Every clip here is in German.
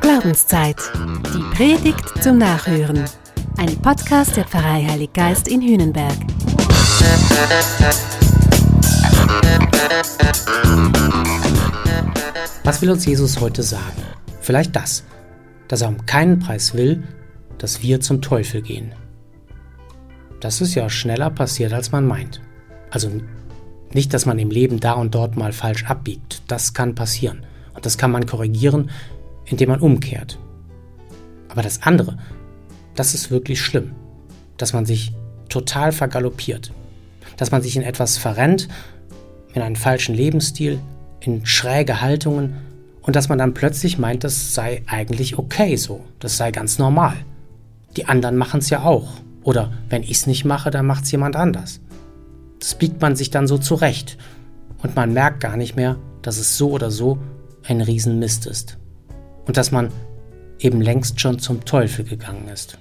Glaubenszeit. Die Predigt zum Nachhören. Ein Podcast der Pfarrei Heilig Geist in Hühnenberg. Was will uns Jesus heute sagen? Vielleicht das, dass er um keinen Preis will, dass wir zum Teufel gehen. Das ist ja schneller passiert, als man meint. Also nicht, dass man im Leben da und dort mal falsch abbiegt. Das kann passieren. Und das kann man korrigieren, indem man umkehrt. Aber das andere, das ist wirklich schlimm. Dass man sich total vergaloppiert. Dass man sich in etwas verrennt, in einen falschen Lebensstil, in schräge Haltungen und dass man dann plötzlich meint, das sei eigentlich okay so, das sei ganz normal. Die anderen machen es ja auch. Oder wenn ich es nicht mache, dann macht es jemand anders. Das biegt man sich dann so zurecht und man merkt gar nicht mehr, dass es so oder so ein Riesenmist ist. Und dass man eben längst schon zum Teufel gegangen ist.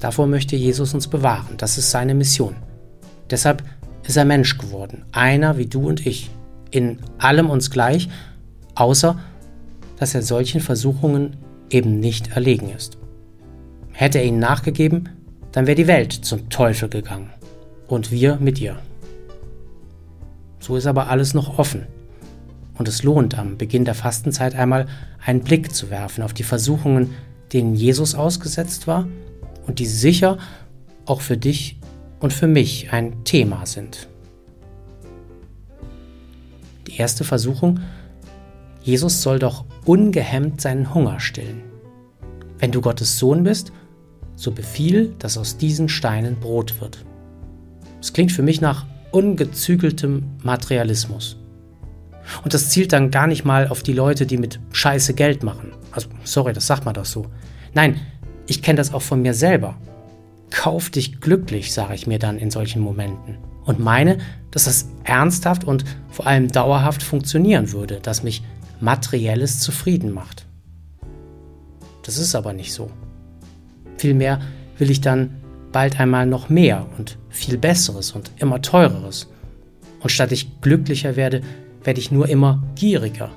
Davor möchte Jesus uns bewahren, das ist seine Mission. Deshalb ist er Mensch geworden, einer wie du und ich, in allem uns gleich, außer dass er solchen Versuchungen eben nicht erlegen ist. Hätte er ihnen nachgegeben, dann wäre die Welt zum Teufel gegangen und wir mit ihr. So ist aber alles noch offen. Und es lohnt am Beginn der Fastenzeit einmal einen Blick zu werfen auf die Versuchungen, denen Jesus ausgesetzt war und die sicher auch für dich und für mich ein Thema sind. Die erste Versuchung, Jesus soll doch ungehemmt seinen Hunger stillen. Wenn du Gottes Sohn bist, so befiehl, dass aus diesen Steinen Brot wird. Es klingt für mich nach ungezügeltem Materialismus. Und das zielt dann gar nicht mal auf die Leute, die mit Scheiße Geld machen. Also, sorry, das sagt man doch so. Nein, ich kenne das auch von mir selber. Kauf dich glücklich, sage ich mir dann in solchen Momenten. Und meine, dass das ernsthaft und vor allem dauerhaft funktionieren würde, dass mich materielles zufrieden macht. Das ist aber nicht so. Vielmehr will ich dann bald einmal noch mehr und viel Besseres und immer teureres. Und statt ich glücklicher werde, werde ich nur immer gieriger.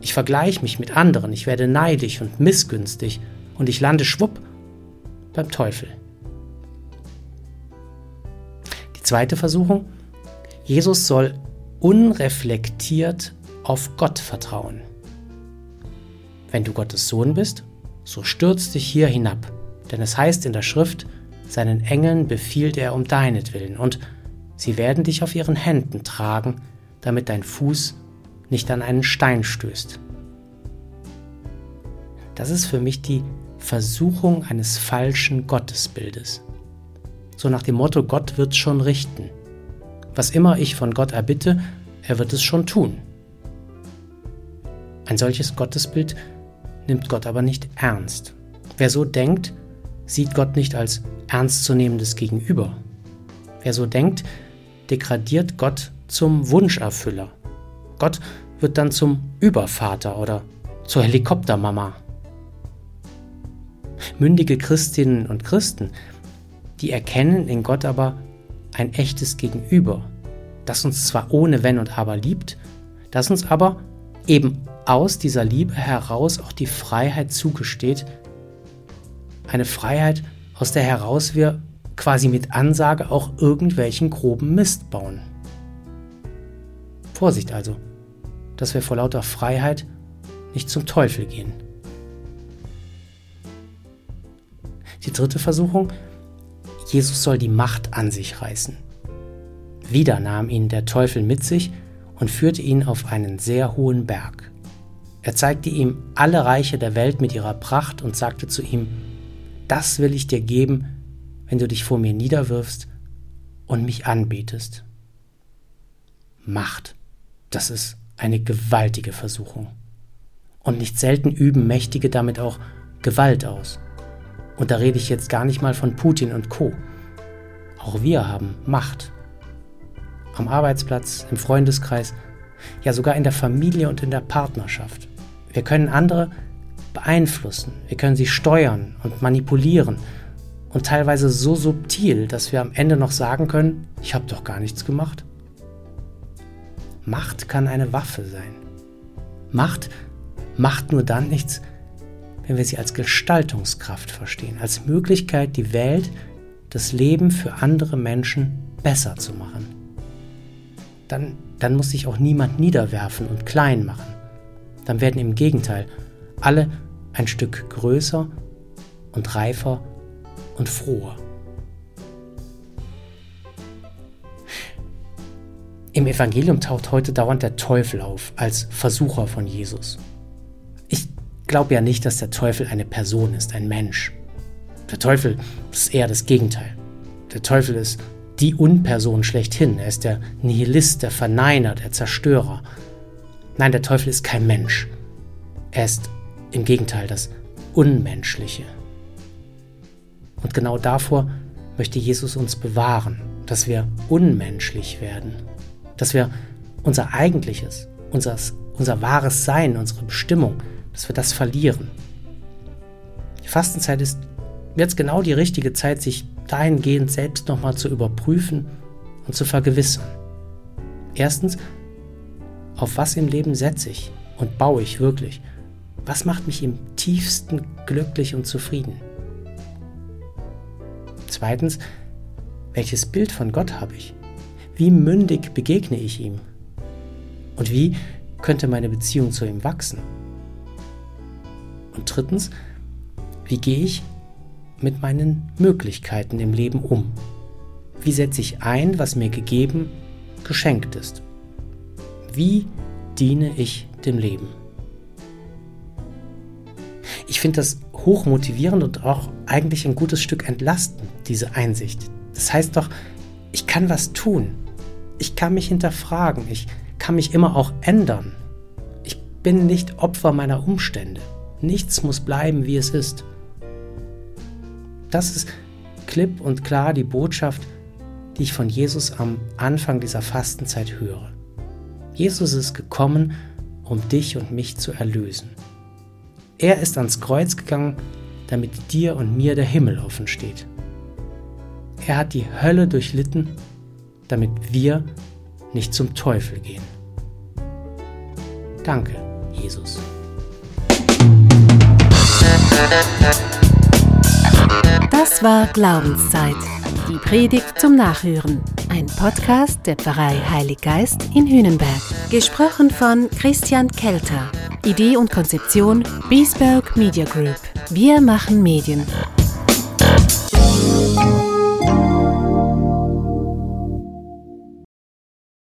Ich vergleiche mich mit anderen, ich werde neidisch und missgünstig und ich lande schwupp beim Teufel. Die zweite Versuchung, Jesus soll unreflektiert auf Gott vertrauen. Wenn du Gottes Sohn bist, so stürz dich hier hinab, denn es heißt in der Schrift, seinen Engeln befiehlt er um deinetwillen, und sie werden dich auf ihren Händen tragen, damit dein Fuß nicht an einen Stein stößt. Das ist für mich die Versuchung eines falschen Gottesbildes. So nach dem Motto, Gott wird schon richten. Was immer ich von Gott erbitte, er wird es schon tun. Ein solches Gottesbild nimmt Gott aber nicht ernst. Wer so denkt, sieht Gott nicht als ernstzunehmendes Gegenüber. Wer so denkt, degradiert Gott zum Wunscherfüller. Gott wird dann zum Übervater oder zur Helikoptermama. Mündige Christinnen und Christen, die erkennen in Gott aber ein echtes Gegenüber, das uns zwar ohne Wenn und Aber liebt, das uns aber eben aus dieser Liebe heraus auch die Freiheit zugesteht, eine Freiheit, aus der heraus wir quasi mit Ansage auch irgendwelchen groben Mist bauen. Vorsicht also, dass wir vor lauter Freiheit nicht zum Teufel gehen. Die dritte Versuchung, Jesus soll die Macht an sich reißen. Wieder nahm ihn der Teufel mit sich und führte ihn auf einen sehr hohen Berg. Er zeigte ihm alle Reiche der Welt mit ihrer Pracht und sagte zu ihm, das will ich dir geben, wenn du dich vor mir niederwirfst und mich anbetest. Macht, das ist eine gewaltige Versuchung. Und nicht selten üben Mächtige damit auch Gewalt aus. Und da rede ich jetzt gar nicht mal von Putin und Co. Auch wir haben Macht. Am Arbeitsplatz, im Freundeskreis, ja sogar in der Familie und in der Partnerschaft. Wir können andere beeinflussen, wir können sie steuern und manipulieren und teilweise so subtil, dass wir am Ende noch sagen können, ich habe doch gar nichts gemacht. Macht kann eine Waffe sein. Macht macht nur dann nichts, wenn wir sie als Gestaltungskraft verstehen, als Möglichkeit, die Welt, das Leben für andere Menschen besser zu machen. Dann, dann muss sich auch niemand niederwerfen und klein machen. Dann werden im Gegenteil alle ein Stück größer und reifer und froher. Im Evangelium taucht heute dauernd der Teufel auf als Versucher von Jesus. Ich glaube ja nicht, dass der Teufel eine Person ist, ein Mensch. Der Teufel ist eher das Gegenteil. Der Teufel ist die Unperson schlechthin. Er ist der Nihilist, der Verneiner, der Zerstörer. Nein, der Teufel ist kein Mensch. Er ist im Gegenteil das Unmenschliche. Und genau davor möchte Jesus uns bewahren, dass wir unmenschlich werden dass wir unser eigentliches, unser, unser wahres Sein, unsere Bestimmung, dass wir das verlieren. Die Fastenzeit ist jetzt genau die richtige Zeit, sich dahingehend selbst nochmal zu überprüfen und zu vergewissern. Erstens, auf was im Leben setze ich und baue ich wirklich? Was macht mich im tiefsten glücklich und zufrieden? Zweitens, welches Bild von Gott habe ich? Wie mündig begegne ich ihm? Und wie könnte meine Beziehung zu ihm wachsen? Und drittens, wie gehe ich mit meinen Möglichkeiten im Leben um? Wie setze ich ein, was mir gegeben, geschenkt ist? Wie diene ich dem Leben? Ich finde das hochmotivierend und auch eigentlich ein gutes Stück entlastend, diese Einsicht. Das heißt doch, ich kann was tun ich kann mich hinterfragen, ich kann mich immer auch ändern. Ich bin nicht Opfer meiner Umstände. Nichts muss bleiben, wie es ist. Das ist klipp und klar die Botschaft, die ich von Jesus am Anfang dieser Fastenzeit höre. Jesus ist gekommen, um dich und mich zu erlösen. Er ist ans Kreuz gegangen, damit dir und mir der Himmel offen steht. Er hat die Hölle durchlitten damit wir nicht zum Teufel gehen. Danke, Jesus. Das war Glaubenszeit. Die Predigt zum Nachhören. Ein Podcast der Pfarrei Heilig Geist in Hühnenberg. Gesprochen von Christian Kelter. Idee und Konzeption Biesberg Media Group. Wir machen Medien.